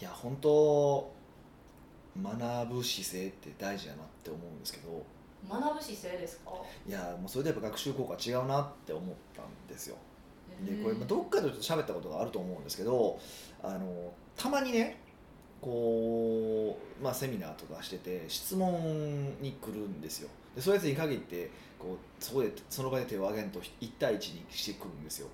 いや本当学ぶ姿勢って大事やなって思うんですけど。学ぶ姿勢ですか？いやもうそれでやっぱ学習効果違うなって思ったんですよ。でこれどっかでちょっと喋ったことがあると思うんですけどあのたまにねこう、まあ、セミナーとかしてて質問に来るんですよ。でそういうやつに限ってこうそこでその場で手を挙げんと1対1にしてくるんですよ。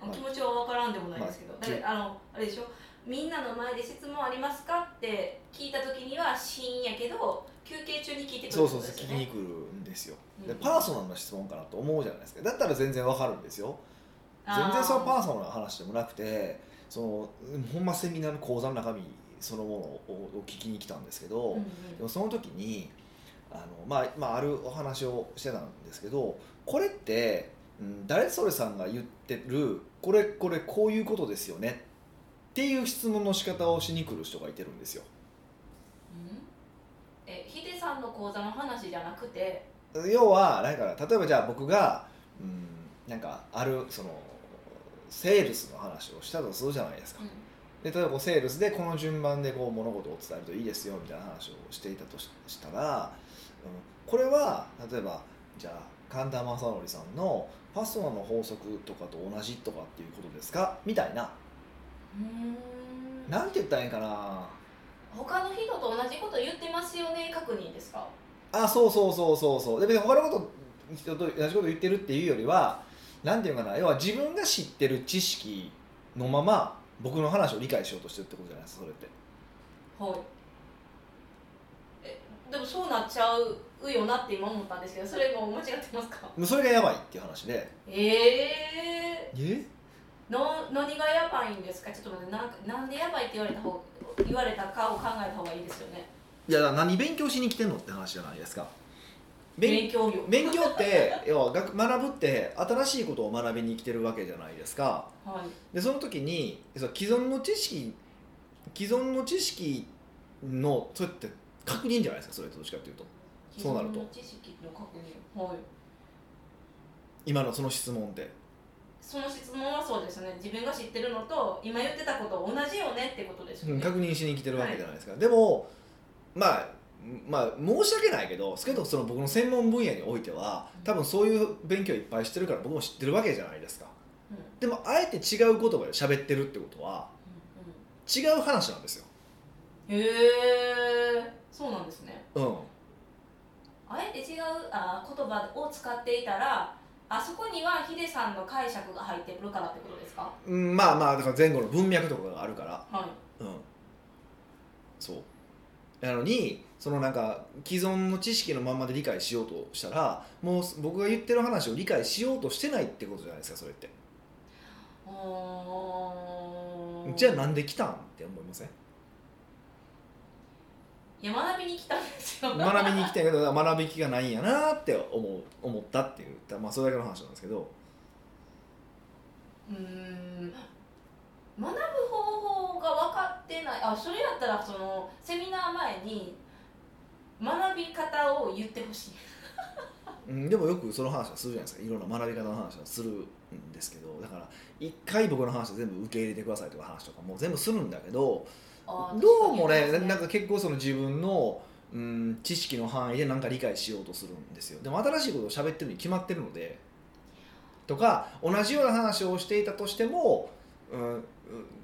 まあ気持ちは分からんでもないですけど、まああのあれでしょ？みんなの前で質問ありますか？って聞いた時にはシーンやけど休憩中に聞いてくるそうそうそう聞きに来るんですよでうんパーソナルな質問かなと思うじゃないですかだったら全然わかるんですよ全然そのパーソナルな話でもなくてそのほんまセミナーの講座の中身そのものをを聞きに来たんですけど、うんうんでもその時にあの、まあまあ、あるお話をしてたんですけどこれって、うん、誰それさんが言ってるこれこれこういうことですよねっていう質問の仕方をしに来る人がいてるんですよ。うん？えヒデさんの講座の話じゃなくて？要はなんか例えばじゃあ僕が、うん、なんかあるそのセールスの話をしたとするじゃないですか。で例えばセールスでこの順番でこう物事を伝えるといいですよみたいな話をしていたとししたら、うん、これは例えばじゃあ神田正則さんのパスワの法則とかと同じとかっていうことですか？みたいなうんなんて言ったらいいんかな。他の人と同じこと言ってますよね確認ですか？あそうそうそうそうそう。で別に他のこと人と同じこと言ってるっていうよりはなんていうかな。要は自分が知ってる知識のまま僕の話を理解しようとしてるってことじゃないですかそれって。はい。えでもそうなっちゃうよなって今思ったんですけどそれも間違ってますか？それがやばいっていう話で。えええ？の何がやばいんですか？ちょっと待ってなんかなんでやばいって言われた方言われたかを考えた方がいいですよね。いやだから何勉強しに来てんのって話じゃないですか。勉勉強業勉強って 要は学学ぶって新しいことを学びに来てるわけじゃないですか。はい。でその時にその既存の知識既存の知識のそれって確認じゃないですかそれとどっちかっていうと。そうなると。既存の知識の確認。はい。今のその質問ってその質問はそうですね。自分が知ってるのと今言ってたこと同じよねってことですよね、うん確認しに来てるわけじゃないですか、でもまあまあ申し訳ないけどけどその僕の専門分野においては多分そういう勉強いっぱいしてるから僕も知ってるわけじゃないですか。うん。うんでもあえて違う言葉で喋ってるってことは違う話なんですよ。うんへえそうなんですね。うん。あえて違うあ言葉を使っていたらあそこにはヒデさんの解釈が入ってくるからってことですか？うんまあまあだから前後の文脈とかがあるから。はい。うん。そう。なのにそのなんか既存の知識のまんまで理解しようとしたらもう僕が言ってる話を理解しようとしてないってことじゃないですかそれって。じゃあなんで来たんって思いません？いや学びに来たんですよ。学びに来たけど学び気がないんやなって思う思ったっていうまあそれだけの話なんですけど。うーん。学ぶ方法が分かってない。あそれやったらそのセミナー前に学び方を言ってほしい。うん、でもよくその話はするじゃないですか。いろんな学び方の話はするんですけど。だから一回僕の話全部受け入れてくださいとか話とかも全部するんだけどどうもね確かになんか結構その自分の、うん、知識の範囲で何か理解しようとするんですよ。でも新しいことを喋ってるに決まってるのでとか同じような話をしていたとしても、うん、うん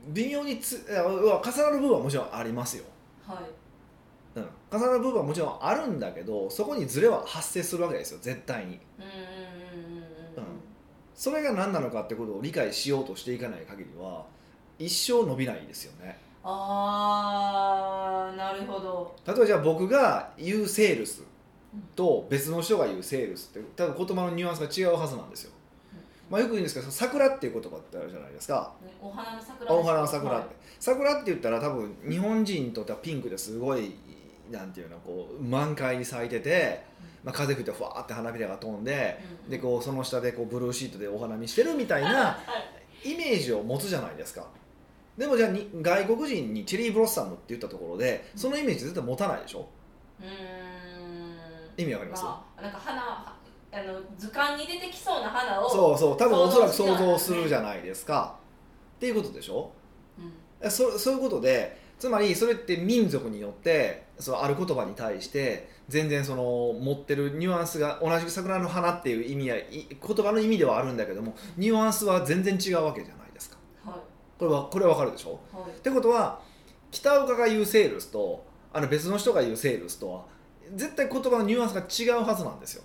微妙につ重なる部分はもちろんありますよ、はい。うん、重なる部分はもちろんあるんだけどそこにズレは発生するわけですよ。絶対に。それが何なのかってことを理解しようとしていかない限りは一生伸びないですよねあーなるほど。例えばじゃあ僕が言うセールスと別の人が言うセールスって多分言葉のニュアンスが違うはずなんですよ、まあ、よく言うんですけど桜っていう言葉ってあるじゃないですか。ねお花の桜お花の桜。って、はい。桜って言ったら多分日本人にとってはピンクですごいなんていうのこう満開に咲いてて、まあ、風吹いてふわーって花びらが飛んでうん。でこうその下でこうブルーシートでお花見してるみたいなはい。イメージを持つじゃないですかでもじゃあに外国人にチェリーブロッサムって言ったところでそのイメージ絶対持たないでしょ？うーん。意味わかります、まあ、なんか花あの図鑑に出てきそうな花をそうそう多分おそらく想想像像するじゃないですか。っていうことでしょ？うん。えそそういうことでつまりそれって民族によってそのある言葉に対して全然その持ってるニュアンスが同じ桜の花っていう意味やい言葉の意味ではあるんだけどもニュアンスは全然違うわけじゃないこれはこれわかるでしょ？いはい。ってことは北岡が言うセールスとあの別の人が言うセールスとは絶対言葉のニュアンスが違うはずなんですよ。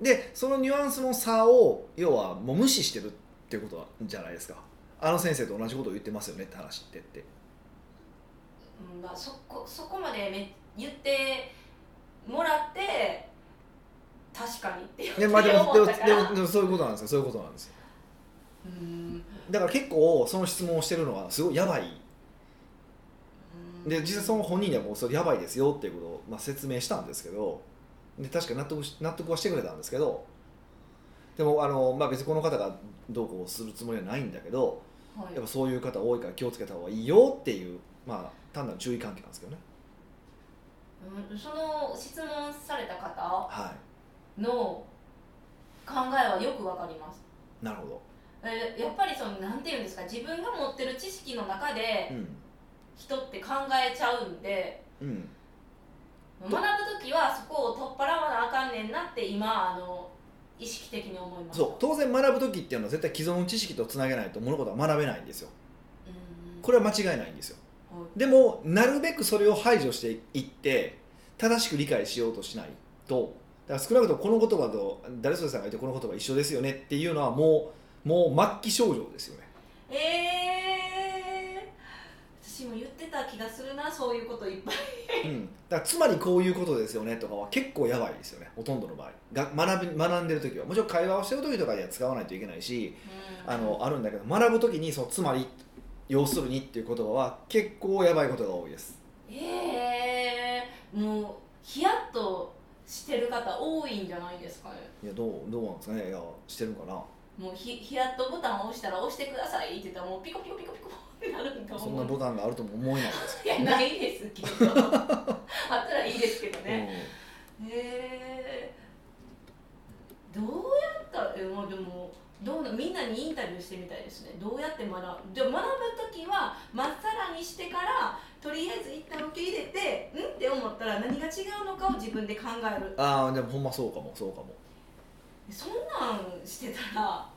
でそのニュアンスの差を要はもう無視してるっていうことじゃないですか。あの先生と同じことを言ってますよねって話ってって。うんまあ、そこそこまでめ言ってもらって確かにって言って思ったから。でもでもそういうことなんですよ。そういうことなんですよ。うんだから結構その質問をしてるのがすごいやばい。で実際その本人でもそれやばいですよっていうことを、まあ、説明したんですけどで確かに納得し納得はしてくれたんですけどでもあの、まあ、別にこの方がどうこうするつもりはないんだけどはい。やっぱそういう方多いから気をつけた方がいいよっていう、まあ、単なる注意喚起なんですけどね。うん。その質問された方はの考えはよくわかります。いなるほど、えやっぱりそのなんていうんですか自分が持ってる知識の中でうん。人って考えちゃうんでうん、学ぶ時はそこを取っ払わなあかんねんなって今あの意識的に思います。そう。当然学ぶ時っていうのは絶対既存の知識とつなげないと物事は学べないんですよ。うん。これは間違いないんですよ。はい。でもなるべくそれを排除していって正しく理解しようとしないと。だから少なくともこの言葉と誰それさんが言ってこの言葉一緒ですよねっていうのはもうもう末期症状ですよね。えー、私も言ってた気がするなそういうこといっぱい。うん、だつまりこういうことですよねとかは結構やばいですよね。ほとんどの場合。が学び学んでる時は。もちろん会話をしてる時とかには使わないといけないしあのあるんだけど学ぶ時にそのつまり要するにっていう言葉は結構やばいことが多いです。えー、もうヒヤッとしてる方多いんじゃないですかね。いやどうどうなんですかね。いやしてるんかなもうヒヒヤッとボタンを押したら押してくださいって言ったらもうピコピコピコピコってなるんだそんなボタンがあるとも思えないです。いやないですけど。あったらいいですけどね、へえどうやったらえまあでもどうなみんなにインタビューしてみたいですね。どうやって学ぶ？で学ぶ時はまっさらにしてからとりあえず一旦受け入れてん？って思ったら何が違うのかを自分で考える。ああでもほんまそうかもそうかもそんなんしてたら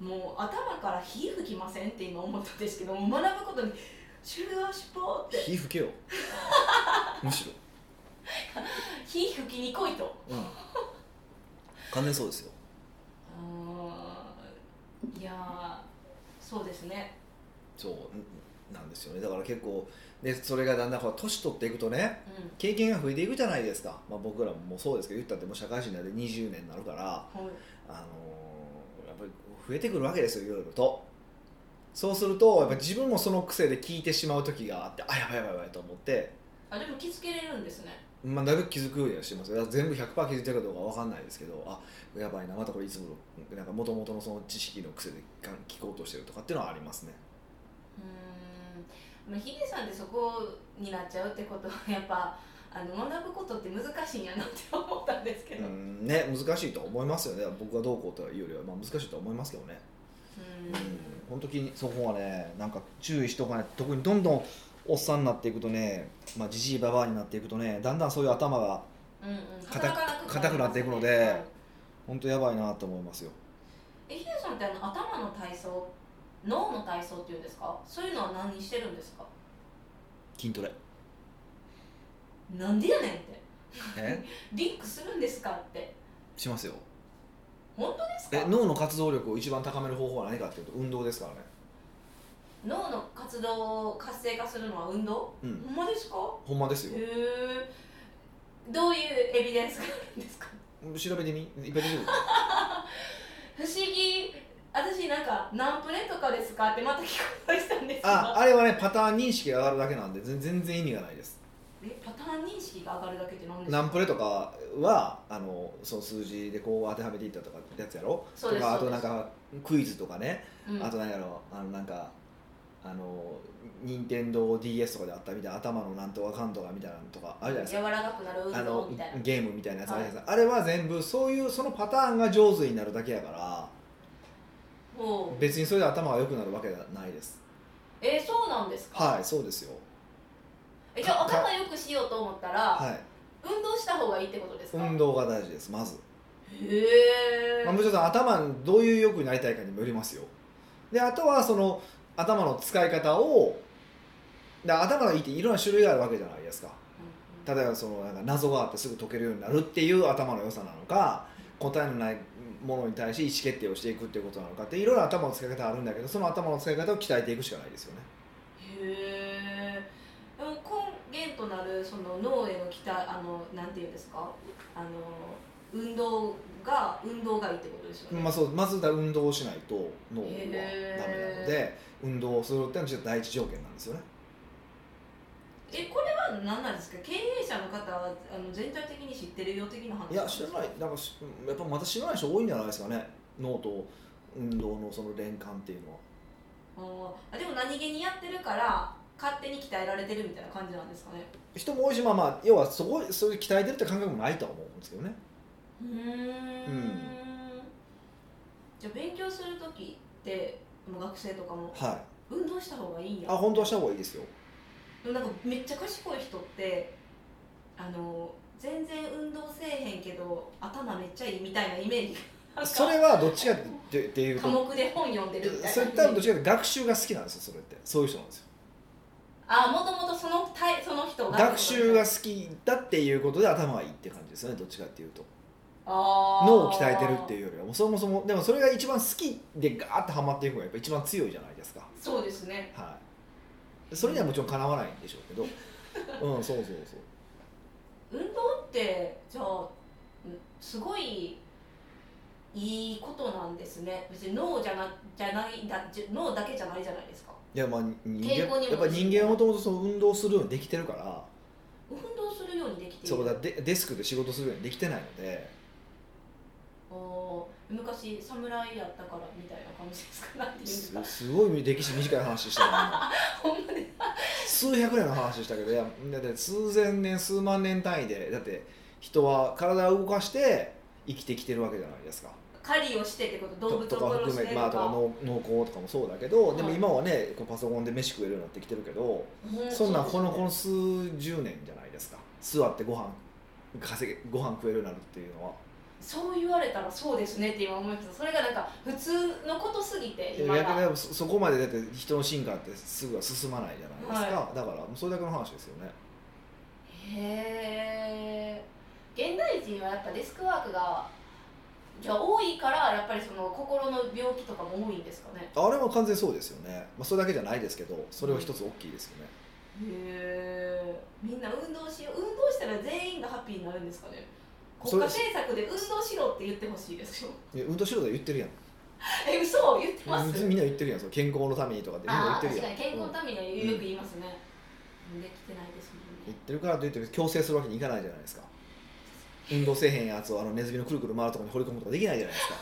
もう頭から火吹きませんって今思ったんですけども学ぶことにシュガーシュポーって。火吹けよ。むしろ。火吹きに来いと。うん。完全にそうですよ。いやーそうですね。そうなんですよね。だから結構でそれがだんだんこう年取っていくとねうん。経験が増えていくじゃないですか、まあ、僕らもそうですけど言ったってもう社会人になって20年になるから、はい。あのーやっぱり増えてくるわけですよいろいろと。そうするとやっぱ自分もその癖で聞いてしまう時があってあやばいやばいやばいと思って、あでも気づけれるんですね。まあ、だいぶ気づくようにはしてますよ。全部100%気づいてるかどうかわかんないですけどあやばいなまたこれいつものなんか元々のその知識の癖で聞こうとしてるとかっていうのはありますねまあヒデさんってそこになっちゃうってことは やっぱあの学ぶことって難しいんやなって思ったんですけど、ね難しいとは思いますよね。僕はどうこうというよりは、まあ、難しいとは思いますけどね。うん。本当にそこはねなんか注意しとかない特にどんどんおっさんになっていくとねまあじじいばばあになっていくとねだんだんそういう頭がうんうん。硬くなっていくのではい本当やばいなと思いますよ。えヒデさんってあの頭の体操脳の体操っていうんですか？そういうのは何してるんですか？筋トレ。なんでやねんって。え？リンクするんですかって。しますよ。本当ですか？え脳の活動力を一番高める方法は何かっていうと運動ですからね。脳の活動を活性化するのは運動、うん。ほんまですか？ほんまですよ。へえどういうエビデンスがあるんですか？調べてみ。不思議私なんかナンプレとかですかってまた聞こえしたんですけど。ああれはねパターン認識が上がるだけなんで全全然意味がないです。えパターン認識が上がるだけって何ですか？ナンプレとかはあのその数字でこう当てはめていったとかってやつやろ？そうですとかあとなんかクイズとかね、うん。あと何やろ？あのなんかあの任天堂 d s とかであったみたいな頭のなんとかかんとかみたいなのとかあるじゃないですか。柔らかくなる運あの動みたいな。ゲームみたいなやつあるじゃないですか、あれは全部そういうそのパターンが上手になるだけやから別にそれで頭が良くなるわけじゃないです。えー、そうなんですか？はいそうですよ。えじゃあか頭良くしようと思ったら、はい。運動した方がいいってことですか？運動が大事ですまず、へえ、まあ、むしろ頭にどういう欲になりたいかにもよりますよ。であとはその頭の使い方をで頭がいいっていろんな種類があるわけじゃないですか。例えばそのなんか謎があってすぐ解けるようになるっていう頭の良さなのか答えのないものに対して意思決定をしていくっていうことなのかっていろいろ頭の使い方あるんだけどその頭の使い方を鍛えていくしかないですよね。へえでも根源となるその脳への期待あのなんていうんですか？あの運動が運動がいいってことですよね、まあ、そうまずだ運動をしないと脳はダメなので運動をするっていうのは第一条件なんですよねえこれは何なんですか？経営者の方はあの全体的に知ってるよ的な話いや知らない。なんかしやっぱまた知らない人多いんじゃないですかね。脳と運動のその連関っていうのは。あでも何気にやってるから勝手に鍛えられてるみたいな感じなんですかね？人も多いしまあまあ要はそこそういう鍛えてるって感覚もないとは思うんですけどね。うーん。じゃあ勉強する時って学生とかもはい。運動した方がいいんや。あ本当はした方がいいですよでもなんかめっちゃ賢い人ってあの全然運動せえへんけど頭めっちゃいいみたいなイメージそれはどっちかってっていう科と目で本読んでるみたいなそれ多分どっちかっていうと学習が好きなんですよそれって。そういう人なんですよ。あもともとそのタイその人が。学習が好きだっていうことで頭がいいって感じですよねどっちかっていうと。脳を鍛えてるっていうよりは。もうそもそもでもそれが一番好きでガーッとハマっていくのがやっぱ一番強いじゃないですか。そうですね。はいそれにはもちろんかなわないんでしょうけど。うんそうそうそう。運動ってじゃあうんすごいいいことなんですね。別に脳じゃなじゃないだじ脳だけじゃないじゃないですか。いやまあ人間やっぱ人間はもともとその運動するようにできてるから。運動するようにできている。そうだデデスクで仕事するようにできてないので昔侍やったからみたいな感じですかなんていうんですか？す すごい歴史短い話したな ほんまに。数百年の話したけどいやだって数千年数万年単位でだって人は体を動かして生きてきてるわけじゃないですか。狩りをしてってこと？動物とかを殺含めて、してとか,、まあ、とか農農耕とかもそうだけど、でもはい今はねこうパソコンで飯食えるようになってきてるけど、うん。そんなんこのこうの数十年じゃないですか。座ってご飯稼げご飯食えるようになるっていうのはそう言われたらそうですねって今思いましたそれがなんか普通のことすぎて今逆にそそこまでだって人の進化ってすぐは進まないじゃないですか、だからもうそれだけの話ですよね。へえ現代人はやっぱデスクワークがじゃあ多いからやっぱりその心の病気とかも多いんですかね？あれも完全にそうですよね、まあ、それだけじゃないですけどそれは一つ大きいですよね、へえみんな運動しよう運動したら全員がハッピーになるんですかね？国家政策で運動しろって言ってほしいですよ。いや運動しろと言ってるやん。え嘘言ってます？みんな言ってるやんその健康のためにとかって。みんな言ってるやん。確かに健康のためにはうんよく言いますね、できてないですもんね。言ってるからといって強制するわけにいかないじゃないですか。運動せえへんやつをあのネズミのくるくる回るところに掘り込むとかできないじゃないですか。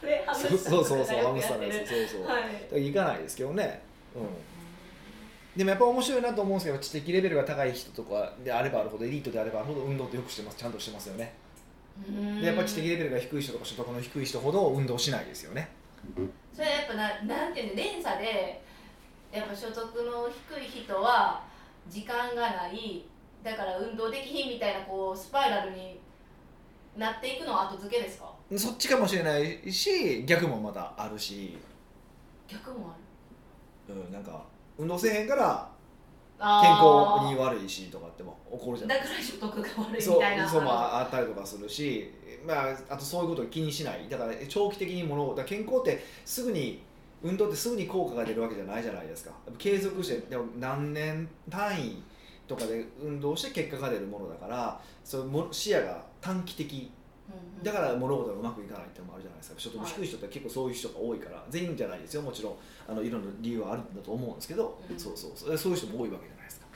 そうそうそうハムスターのよくやってるやつそうそう、だはい。からいかないですけどね。うんでもやっぱ面白いなと思うんですけど知的レベルが高い人とかであればあるほどエリートであればあるほど運動ってよくしてます。ちゃんとしてますよね。でやっぱ知的レベルが低い人とか所得の低い人ほど運動しないですよね。それはやっぱななんていうの連鎖でやっぱ所得の低い人は時間がない。だから運動できひんみたいなこうスパイラルになっていくのは後付けですか？そっちかもしれないし逆もまたあるし、逆もある。うん、なんか運動せえへんから健康に悪いしとかっても起こるじゃない。だから所得が悪いみたいな。そうもあったりとかするし、まあ、あとそういうことを気にしない。だから長期的にものをだ健康ってすぐに運動ってすぐに効果が出るわけじゃないじゃないですか。継続してでも何年単位とかで運動して結果が出るものだからそうも視野が短期的だから物事がうまくいかないっていうのもあるじゃないですか。所得低い人って結構そういう人が多いから全員じゃないですよ。もちろんあのいろんな理由はあるんだと思うんですけど、うんそうそうそう。そういう人も多いわけじゃないですか。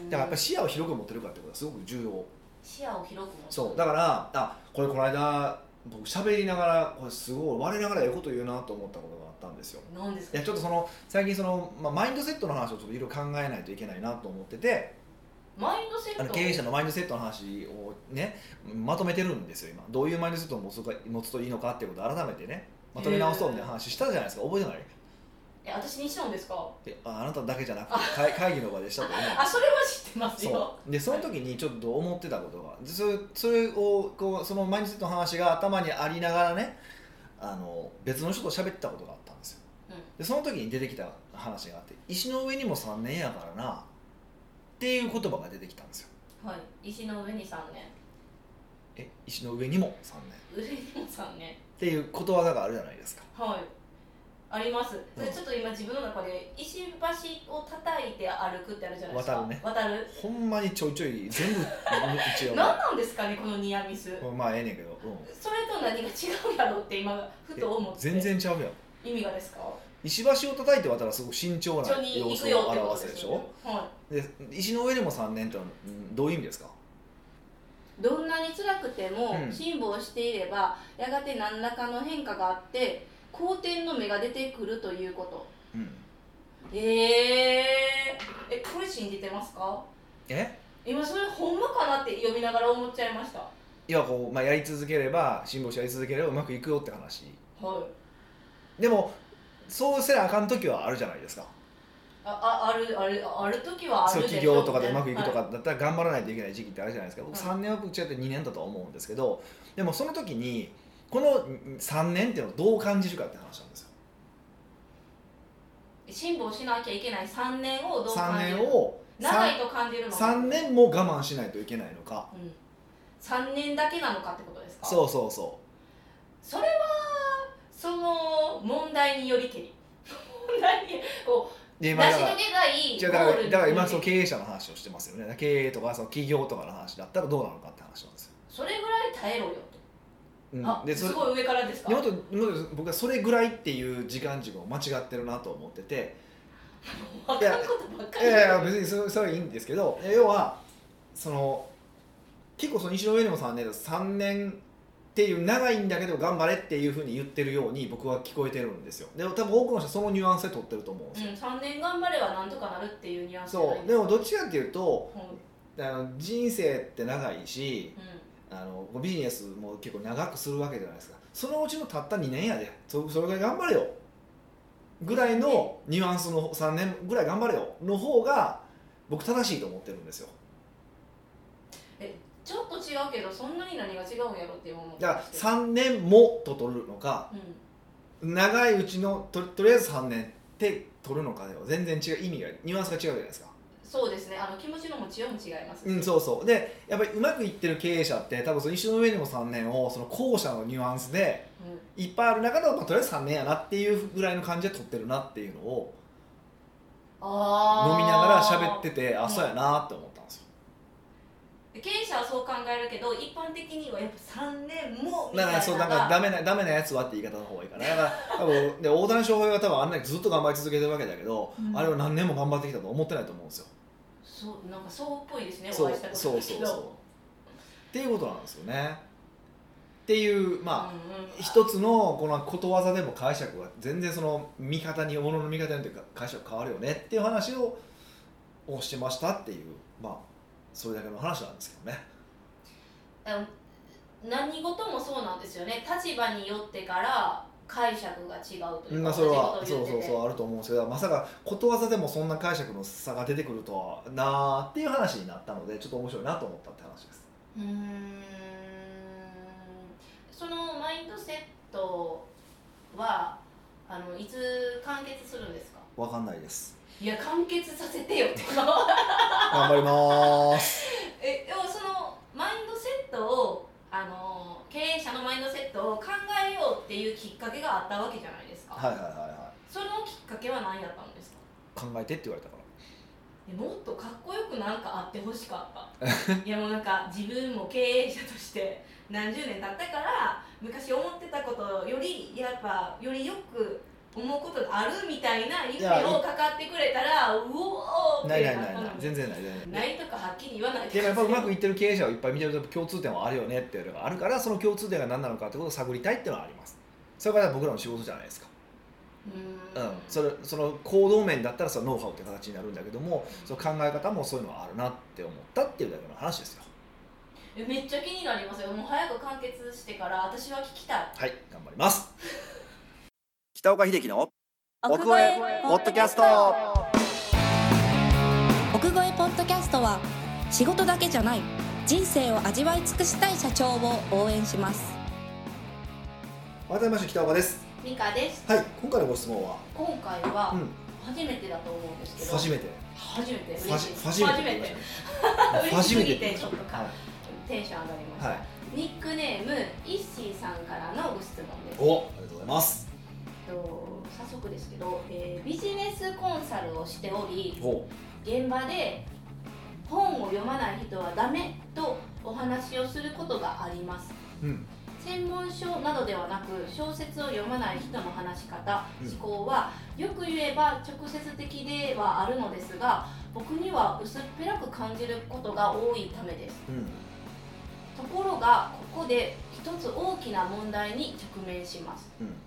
うん。だからやっぱり視野を広く持ってるかってことはす。ごく重要。視野を広く持つそう。だからあこれこの間僕喋りながらこれすごい我ながらええこと言うなと思ったことがあったんですよ。なんですか？いやちょっとその最近その、まあ、マインドセットの話をちょっといろいろ考えないといけないなと思っててマインドセットあの経営者のマインドセットの話をねまとめてるんですよ今。どういうマインドセットを持つか持つといいのかっていうことを改めてねまとめ直そうみたいな話したじゃないですか。覚えてない？え私にしたんですか？えああなただけじゃなくて会会議の場でしたと思う。あそれは知ってますよ。でその時にちょっと思ってたことがでそれそれをこうそのマインドセットの話が頭にありながらねあの別の人と喋ったことがあったんですよ。うん。でその時に出てきた話があって「石の上にも3年やからな」っていう言葉が出てきたんですよ。はい。石の上に3年。え石の上にも3年。上にも3年。っていうことわざがあるじゃないですか。はい。あります、うん。でちょっと今自分の中で石橋を叩いて歩くってあるじゃないですか。渡るね。渡る。ほんまにちょいちょい全部一応 何なんですかねこのニアミス。まあええねんけど、うん。それと何が違うやろって今ふと思って。全然ちゃうやん。意味がですか？石橋を叩いて渡るすごく慎重な様子を表すでしょ？はで石の上にも3年ってどういう意味ですか？い、どんなに辛くてもうん。辛抱していれば、やがて何らかの変化があって好転の芽が出てくるということ。うん。えー、えこれ信じてますか？え？今それほんまかなって読みながら思っちゃいました。いやこう、まあ、やり続ければ辛抱してやり続ければうまくいくよって話。はい。でもそうせなあかん時はあるじゃないですかあああるあるある時はあるでしょ企業とかでうまくいくとはかだったら頑張らないといけない時期ってあるじゃないですか、僕はい。3年は違って2年だとは思うんですけどでもその時にこの3年っていうのをどう感じるかって話なんですよ。い辛抱しなきゃいけない3年をどう3感じる？年を長いと感じるのか。3年も我慢しないといけないのか。うん、3年だけなのかってことですか？そうそうそそれはその問題によりけり。問題にこうでう今だから成し遂げない違うだからだから今その経営者の話をしてますよね。経営とかその企業とかの話だったらどうなのかって話なんですよ、それぐらい耐えろよと、うん。あですごい上からですか？でもっと僕はそれぐらいっていう時間軸を間違ってるなと思ってて。分かんことばっかり。いやいや別にそれそれはいいんですけどえ要はその結構その西の上にも3年3年っていう長いんだけど頑張れっていうふうに言ってるように僕は聞こえてるんですよ。でも多分多くの人はそのニュアンスで取ってると思うんですよ、うん、3年頑張ればなんとかなるっていうニュアンスそう。でもどっちかっていうとうん。あの人生って長いしうん。あのビジネスも結構長くするわけじゃないですか。そのうちのたった2年やで。そそれぐらい頑張れよ。ぐらいのニュアンスの3年ぐらい頑張れよ。の方が僕正しいと思ってるんですよちょっと違うけどそんなに何が違うんやろって思って。だからますけど3年もと取るのかうん。長いうちのととりあえず3年って取るのかでは全然違う意味がニュアンスが違うじゃないですか。そうですね。あの気持ちの持ちようも違いますうんそうそう。でやっぱりうまくいってる経営者って多分その石の上にも3年をその後者のニュアンスでうん。いっぱいある中で、まあ、とりあえず3年やなっていうぐらいの感じで取ってるなっていうのを飲みながら喋っててあうんそうやなって思ったんですよ経営者はそう考えるけど一般的にはやっぱ3年もみだたいなからそうなんかダメなダメなやつはって言い方の方がいいかなだから多分で大谷翔平は多分あんなにずっと頑張り続けてるわけだけど、うん。あれは何年も頑張ってきたと思ってないと思うんですよ。そうなんかそうっぽいですねそうお会いしたことそうそうそうっていうことなんですよね。っていうまあ、うんうん。一つのこのことわざでも解釈が全然その見方にものの見方によって解釈変わるよねっていう話ををしてましたっていうまあそれだけの話なんですけどね。何事もそうなんですよね。立場によってから解釈が違うというか、まあそれはそうそうそうあると思うんですけどまさかことわざでもそんな解釈の差が出てくるとはなーっていう話になったのでちょっと面白いなと思ったって話です。うーん。そのマインドセットはあのいつ完結するんですか？わかんないですいや完結させてよって。頑張りまーす。えでもそのマインドセットをあの経営者のマインドセットを考えようっていうきっかけがあったわけじゃないですか、はいはいはいはそのきっかけは何やったんですか？い考えてって言われたから。えもっとかっこよくなんかあってほしかった。いやもうなんか自分も経営者として何十年経ったから昔思ってたことよりやっぱよりよく思うことがあるみたいな夢をかかってくれたらうおーっないないないてない全然ない全然なないいとかはっきり言わない。でもやっぱうまくいいってる経営者をいっぱい見てると共通点はあるよねっていうのがあるからその共通点が何なのかってことを探りたいっていうのはあります。それから僕らの仕事じゃないですか。ううん、それその行動面だったらそのノウハウって形になるんだけどもその考え方もそういうのがあるなって思ったっていうだけの話ですよ。えめっちゃ気になりますよ。もう早く完結してから私は聞きたい。はい頑張ります北岡秀樹の奥越えポッドキャスト。奥越えポッドキャストは仕事だけじゃない人生を味わい尽くしたい社長を応援します。改めまして北岡です。ミカです。はい今回のご質問は？今回はうん。初めてだと思うんですけど、初めて。初めて。初めて。テって。初めて。てちょっとか、はい。テンション上がりました、はい。ニックネームイッシーさんからのご質問です。おありがとうございますと早速ですけど、えービジネスコンサルをしておりお現場で本を読まない人はダメとお話をすることがあります。うん。専門書などではなく小説を読まない人の話し方うん。思考はよく言えば直接的ではあるのですが僕には薄っぺらく感じることが多いためです。うん。ところがここで一つ大きな問題に直面します。うん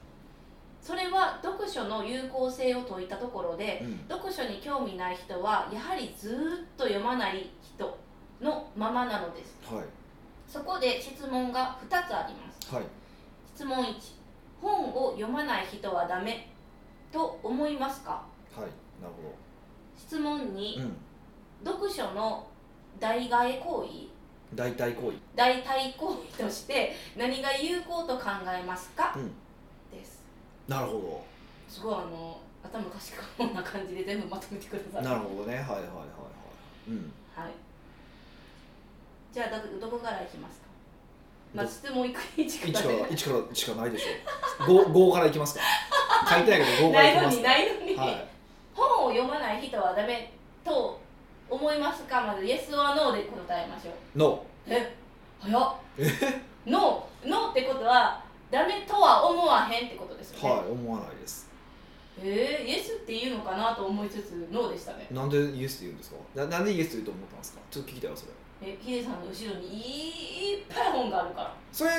それは読書の有効性を説いたところでうん。読書に興味ない人はやはりずーっと読まない人のままなのです。はい。そこで質問が2つあります。はい。質問1本を読まない人はダメと思いますか？はい。なるほ質問ど2うん。読書の代替え行為？代替行為。代替行為として何が有効と考えますか、うんなるほすごいあの頭かしこんな感じで全部まとめてくださどい。なるほどね。はいはいはいはいうん。はい。じゃあどどこからいきますか？まあど質問いく1 1かからら一からしかないでしょ 5, 5 からいきますか？書いてないけど5からないいのにきますか？ないのに、はい。本を読まない人はダメと思いますか？まずイエスはノーで答えましょう。ノえ早っ。ノーノーってことはダメとは思わへんってことですよね、はい思わないです。えー、イエスって言うのかなと思いつつノーでしたね。なんでイエスって言うんですか？ななんでイエスって言うと思ったんですか？ちょっと聞きたいわそれ。えヒデさんの後ろにいっぱい本があるから。それ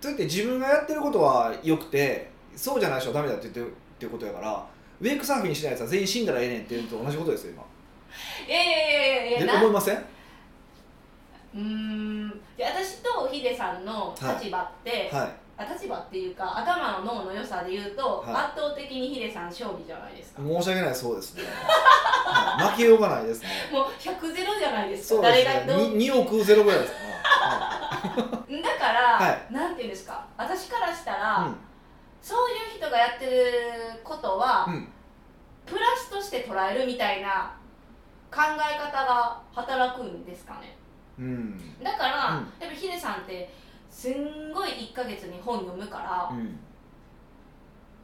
それって自分がやってることはよくてそうじゃない人はダメだって言ってるっていうことやからウェイクサーフィンしないやつは全員死んだらええねんっていうのと同じことですよ今。いやいやいやいやでな思いません？うーんじゃあ私とヒデさんの立場って、はい。あ立場っていうか頭の脳の良さで言うと、はい。圧倒的にヒデさん勝利じゃないですか。も申し訳ないそうですね、はい、負けようがないですね。う100ゼロじゃないですか。そうですね。誰がどう 2, 2億ゼロぐらいですかね、はい。だから、はなんていうんですか。私からしたら、うん。そういう人がやってることは、うん。プラスとして捉えるみたいな考え方が働くんですかね。うん。だから、うん。やっぱヒデさんってすんごい1ヶ月に本読むから、うん。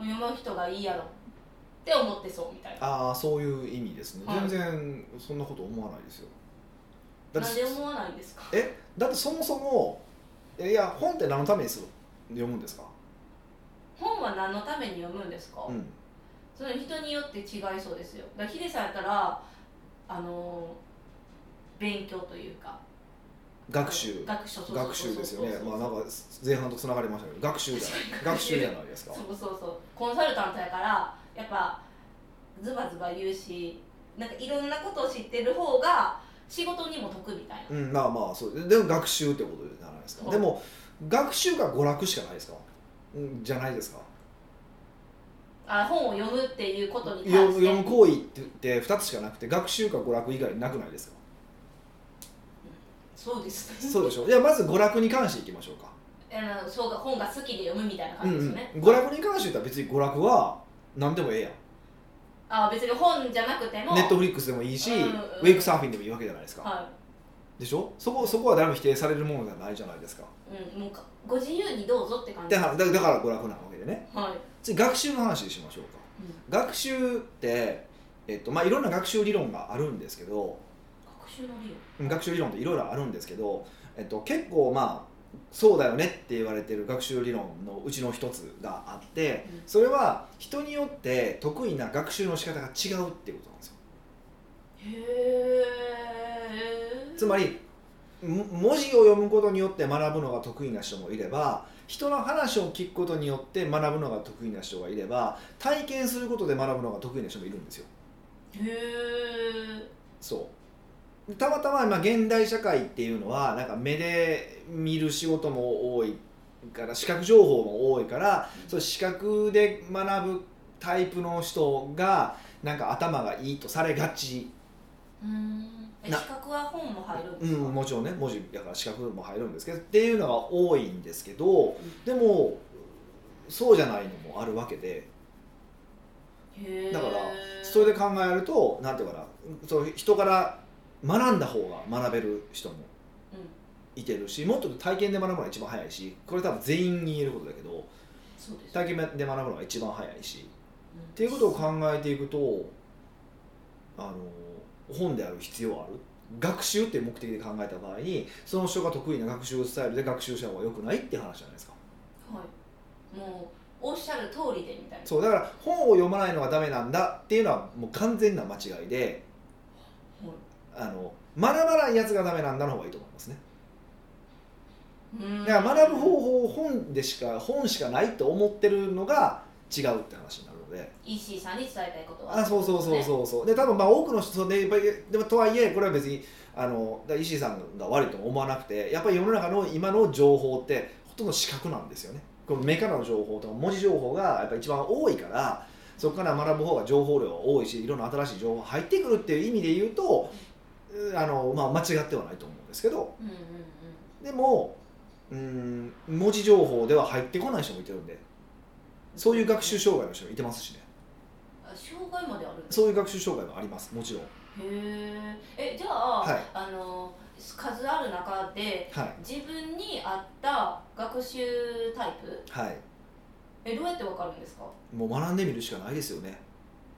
読む人がいいやろって思ってそうみたいな。ああそういう意味ですね、はい。全然そんなこと思わないですよ。なんで思わないんですか？え？だってそもそもいや本って何のためにする？読むんですか？本は何のために読むんですか、うん。それ人によって違いそうですよ。だヒデさんやったらあの勉強というか学習。学習。ですよね。まあなんか前半とつながりましたけど学習じゃない。学習じゃないですか。そうそうそう。コンサルタントやからやっぱズバズバ言うしなんかいろんなことを知ってる方が仕事にも得みたいな。うんまあまあそう。ででも学習ってことじゃないですか。はいでも学習が娯楽しかないですか？うんじゃないですか。あ本を読むっていうことに読む関して。読む行為って言って2つしかなくて学習か娯楽以外なくないですか？そうですね。そうでしょ。いやまず娯楽に関していきましょうか。あのそうが本が好きで読むみたいなうんうん感じですよね、娯楽に関して言ったら別に娯楽は何でもええやん。あ別に本じゃなくてもネットフリックスでもいいし、うんうんウェイクサーフィンでもいいわけじゃないですか、はでしょ？そこそこは誰も否定されるものじゃないじゃないですか。い、うん、もうかご自由にどうぞって感じ。だからだだから娯楽なわけでね。はい、次学習の話しましょうか。学習って、えっとまあ、いろんな学習理論があるんですけど学習の理うん学習理論っていろいろあるんですけど、えっと、結構まあそうだよねって言われてる学習理論のうちの一つがあってうん。それは人によって得意な学習の仕方が違うっていうことなんですよ。由へえつまりも文字を読むことによって学ぶのが得意な人もいれば人の話を聞くことによって学ぶのが得意な人がいれば体験することで学ぶのが得意な人もいるんですよ。へえそうたまたま今現代社会っていうのはなんか目で見る仕事も多いから視覚情報も多いからそれ視覚で学ぶタイプの人がなんか頭がいいとされがち。うん。資格は本も入るんうですか、ん、もちろんね文字だから資格も入るんですけどっていうのが多いんですけどでもそうじゃないのもあるわけで。だからそれで考えるとなんていうかなそう人から学んだ方が学べる人もうん。いてるしもっと体験で学ぶのが一番早いしこれ多分全員に言えることだけどそうです体験で学ぶのが一番早いしうん。っていうことを考えていくとあの本である必要ある。学習っていう目的で考えた場合にその人が得意な学習スタイルで学習した方がよくないって話じゃないですか。はい。もうおっしゃる通りでみたいな。そうだから本を読まないのがダメなんだっていうのはもう完全な間違いであの学ばないやつがダメなんだの方がいいと思いますね。うん。だから学ぶ方法を本でしか本しかないと思ってるのが違うって話になるので。EC さんに伝えたいことは。あそうそうそううそうそう。で多分まあ多くの人でやっぱりでもとはいえこれは別にあのだから石井さんが悪いとも思わなくてやっぱり世の中の今の情報ってほとんど視覚なんですよね。この目からの情報とか文字情報がやっぱ一番多いからそこから学ぶ方が情報量が多いしいろんな新しい情報が入ってくるっていう意味で言うとうあの、まあ、間違ってはないと思うんですけど。うんうんうん。でもうん文字情報では入ってこない人もいてるんで。そういう学習障害の人もいてますしね。あ障害まであるんですそういう学習障害もありますもちろん。へー。えじゃあ、はい。あの数ある中ではい。自分に合った学習タイプ？はい。えどうやってわかるんですか？もう学んでみるしかないですよね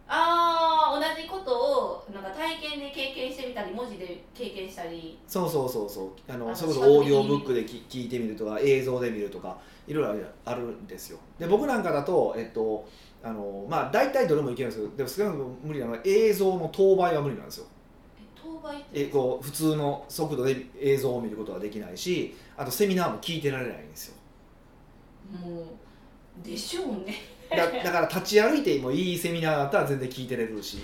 あー同じことをなんか体験で経験してみたり文字で経験したり。そうそうそうそう。あのそれこそオーディオブックでき聞いてみるとか映像で見るとかいろいろあるんですよ。で僕なんかだとえっとあのまあ大体どれもいけるんですけどでも少なくとも無理なのは映像の当倍は無理なんですよ。えこう普通の速度で映像を見ることはできないしあとセミナーも聞いてられないんですよ。もうでしょうねだだから立ち歩いてもいいセミナーだったら全然聞いてれるし。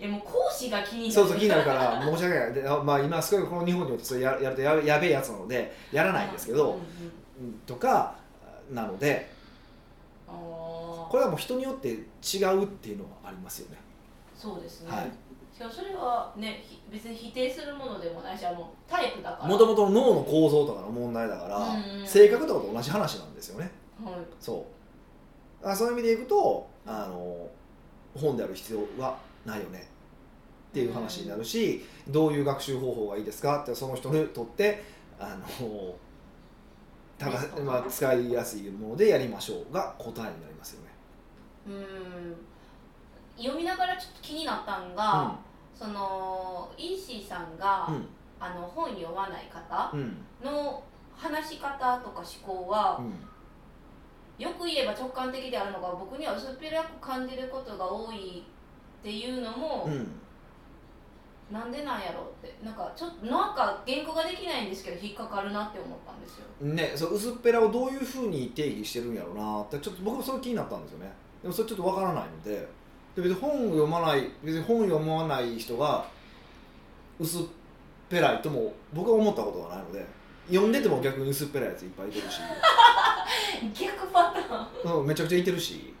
えもう講師が気になる。そうそう気になるから申し訳ない。で、あまあ、今すごいこの日本にてそれややるとややべえやつなのでやらないんですけど、うんうんうんとかなのでこれはもう人によって違うっていうのはありますよね。そうですね、はい。しかもそれはねひ別に否定するものでもないしあのタイプだから。もともとの脳の構造とかの問題だから、うんうん。性格とかと同じ話なんですよね。はい。そうあそういう意味でいくとあの本である必要はないよね。っていう話になるし、どういう学習方法がいいですか？ってその人にとってあのただベスト、なまあ、使いやすいものでやりましょうが答えになりますよね。うん。読みながらちょっと気になったんが、そのイーシーさんが、うん。あの本読まない方うん。の話し方とか思考はう、んよく言えば直感的であるのが僕には薄っぺらく感じることが多いっていうのも、うん。なんでなんやろうって。なんかちょっとなんか言語ができないんですけど引っかかるなって思ったんですよ。ね、そう薄っぺらをどういうふうに定義してるんやろうなってちょっと僕もそれ気になったんですよね。でもそれちょっとわからないので。で別に本を読まない別に本を読まない人が薄っぺらいとも僕は思ったことがないので読んでても逆に薄っぺらいやついっぱいいてるし、逆パターン。うん、めちゃくちゃいてるし。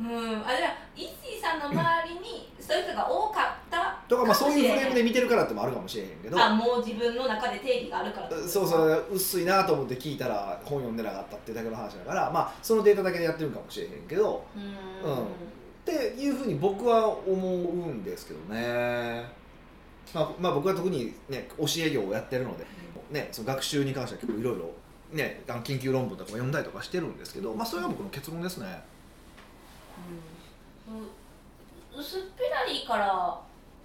うんあじゃあイッシーさんの周りにそういう人が多かったとかまあそういうフレームでで見てるからってもあるかもしれへんけど。あもう自分の中で定義があるからそうそう薄いなと思って聞いたら本読んでなかったっていうだけの話だからまあそのデータだけでやってるかもしれへんけど。ううんん。っていうふうに僕は思うんですけどね、まあ、まあ僕は特にね教え業をやってるので、ね、その学習に関しては結構いろいろねあの研究論文とかも読んだりとかしてるんですけど、まあ、それが僕の結論ですね。うん。うん薄っぺらいから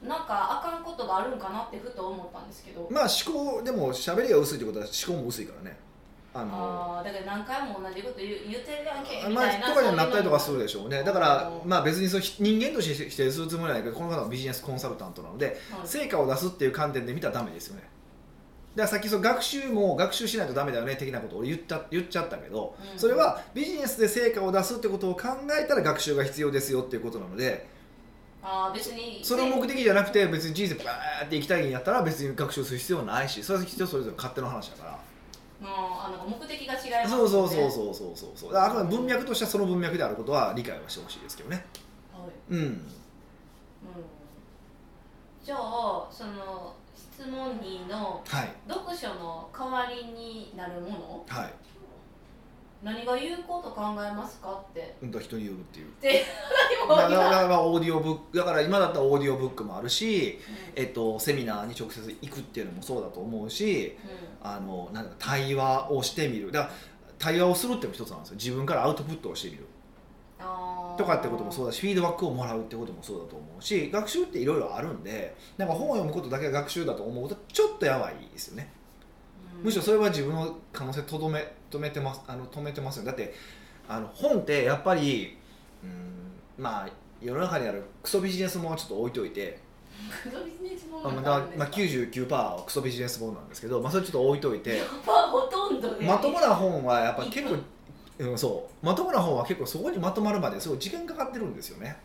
なんかあかんことがあるんかなってふと思ったんですけど。まあ思考でも喋りが薄いってことは思考も薄いからね。あのあーだから何回も同じこと言う言ってるやんけみまあ、たいな、とかにはなったりとかするでしょうね。だからうん。まあ別にそう人間として否定するつもりはないけどこの方はビジネスコンサルタントなのでもはい。成果を出すっていう観点で見たらダメですよねだからさっきその学習も学習しないとダメだよね的なことを言った言っちゃったけど、うん。それはビジネスで成果を出すってことを考えたら学習が必要ですよっていうことなのであー別にその目的じゃなくて別に人生バーって生きたいんやったら別に学習する必要はないしそれは人それぞれ勝手の話だから。うんあなんか目的が違いますそうそうそううそうそうそうそう。だからあくまで文脈としてはその文脈であることは理解はしてほしいですけどね。はい。うん。うん。じゃあその質問2のはい。読書の代わりになるもの？はい。何が有効と考えますかって。うんと人によるっていう。で何もだからオーディオブック。だから今だったらオーディオブックもあるし、えっと、セミナーに直接行くっていうのもそうだと思うしうん。あのなんだか対話をしてみる。だから対話をするっていうのも一つなんですよ。自分からアウトプットをしてみるとかってこともそうだしフィードバックをもらうってこともそうだと思うし学習っていろいろあるんでなんか本を読むことだけが学習だと思うとちょっとやばいですよね。うん。むしろそれは自分の可能性とどめ止めてますあの止めてますよだってあの本ってやっぱりうんまあ世の中にあるクソビジネス本はちょっと置いといてクソビジネス本まあまあまあ、あるんですか99%はクソビジネス本なんですけど、まあ、それちょっと置いといてまあほとんどね。まともな本はやっぱり結構、うん、そう。まともな本は結構そこにまとまるまですごい時間かかってるんですよね。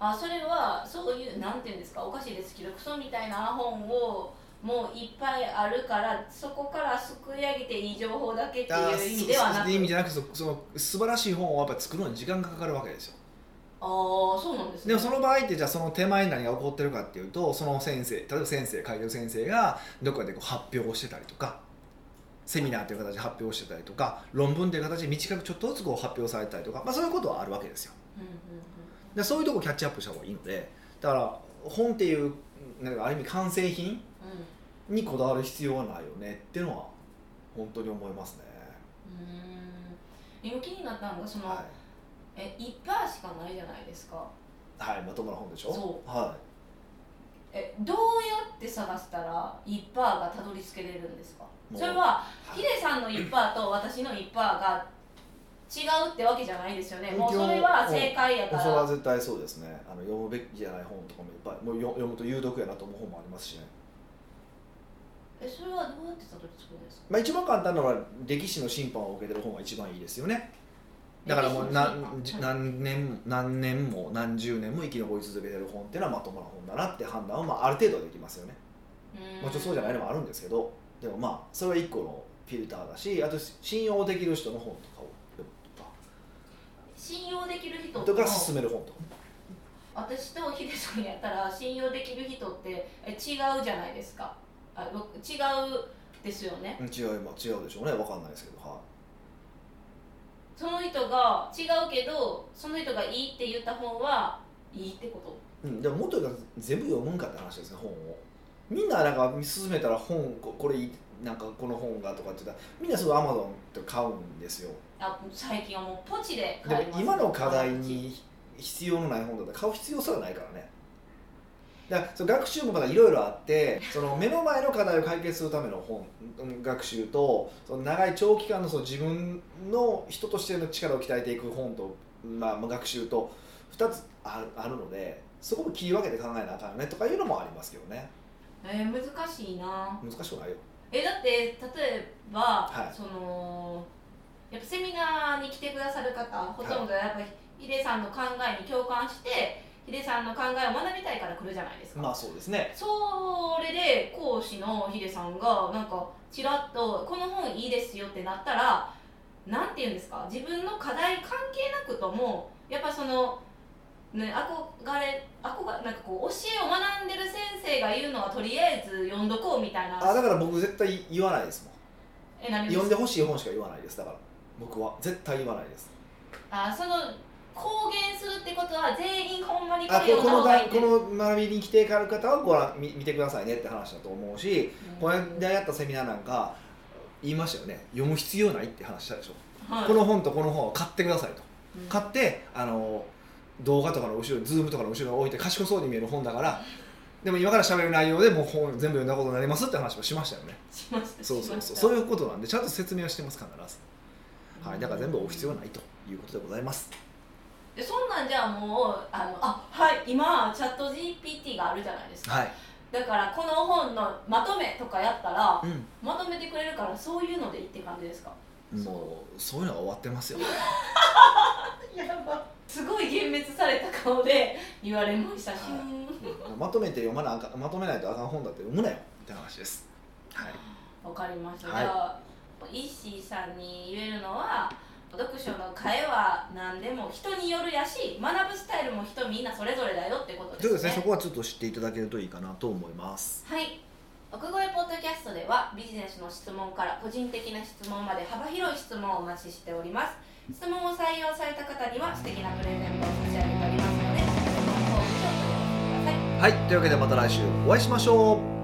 あそれはそういうなんていうんですかおかしいですけどクソみたいな本をもういっぱいあるからそこからすくい上げていい情報だけっていう意味ではなく。意味じゃなくてそその素晴らしい本をやっぱり作るのに時間がかかるわけですよ。ああそうなんですね。でもその場合ってじゃあその手前に何が起こってるかっていうとその先生例えば先生書いてる先生がどこかでこう発表をしてたりとかセミナーという形で発表してたりとか論文という形で短くちょっとずつこう発表されたりとか、まあ、そういうことはあるわけですよ。うんうんでそういうとこキャッチアップした方がいいのでだから本っていうなんかある意味完成品にこだわる必要はないよねっていうのは本当に思いますね、うーん。今気になったのがその、はえ1パーしかないじゃないですか。い、はい、まともな本でしょ？そはえどうやって探したら1パーがたどり着けれるんですか？それはヒデさんの1パーと私の1パーが違うってわけじゃないですよね。もうそれは正解やい、から。それは絶対そうですね。あの読むべきじゃない本とかもいっぱいもうよ読むと有毒やなと思う本もありますしね、えそれはどうやってたどり着くんですか？まあ、一番簡単なのは歴史の審判を受けてる本が一番いいですよね。だからもう何何年何年も何十年も生き残り続けてる本っていうのはまともな本だなって判断はまあある程度はできますよね。もちろんそうじゃないのもあるんですけどでもまあそれは一個のフィルターだしあと信用できる人の本とかを読むとか。信用できる人とか勧める本とか。私とヒデさんやったら信用できる人ってえ違うじゃないですか。あ僕違うですよね。うん違いま違うでしょうね。わかんないですけど。はその人が違うけどその人がいいって言った本はいいってこと？い、うん、でももっと言うと全部読むんかって話ですね本をみんななんか進めたら本ここれいいなんかこの本がとかって言ったらみんなすぐアマゾンって買うんですよ。あ最近はもうポチでで買います。も今の課題に必要のない本だったら買う必要すらないからね。だからその学習もまだいろいろあって その目の前の課題を解決するための本うん学習とその長い長期間のその自分の人としての力を鍛えていく本と、まあ、まあ学習と2つあるあるのでそこも切り分けて考えなあかんよねとかいうのもありますけどねえー、難しいな。難しくないよ。えだって例えば、はい。そのやっぱセミナーに来てくださる方ほとんどやっぱりヒデさんの考えに共感してヒデさんの考えを学びたいから来るじゃないですか、まあそうですね。それで講師のヒデさんがなんかちらっと「この本いいですよ」ってなったらなんて言うんですか？自分の課題関係なくともやっぱその、ね、憧れ憧れなんかこう教えを学んでる先生が言うのはとりあえず読んどこうみたいな。あだから僕絶対言わないですもん。え何読んでほしい本しか言わないですだから僕は。絶対言わないです。あその公言するってことは全員ほんまにこあれのこの学びに来てかる方はご覧見見てくださいねって話だと思うし、うん。この間やったセミナーなんか言いましたよね。読む必要ないって話したでしょ、はい。この本とこの本を買ってくださいと、うん。買ってあの動画とかの後ろズームとかの後ろに置いて賢そうに見える本だからでも今から喋る内容でもう本全部読んだことになりますって話をしましたよね。しましたそうそうそう。しそういうことなんでちゃんと説明はしてます必ず、たはい、だから全部追う必要はないということでございます。でそんなんじゃあもうあのあはい今チャット GPT があるじゃないですか。はい、だからこの本のまとめとかやったらうん。まとめてくれるからそういうのでいいって感じですか？もうそういうのは終わってますよ。やばすごい幻滅された顔で言われましたし、はいまとめて読まなあかんまとめないとあかん本だって読むなよって話です。はい。わかりました、はい。じゃあイッシーさんに言えるのは読書の会は何でも人によるやし学ぶスタイルも人みんなそれぞれだよってことですね。そうですね。そこはちょっと知っていただけるといいかなと思います。はい。奥越ポッドキャストではビジネスの質問から個人的な質問まで幅広い質問をお待ちしております質問を採用された方には素敵なプレゼントを差し上げておりますので質問フォームにお問い合わせください。はいというわけでまた来週お会いしましょう。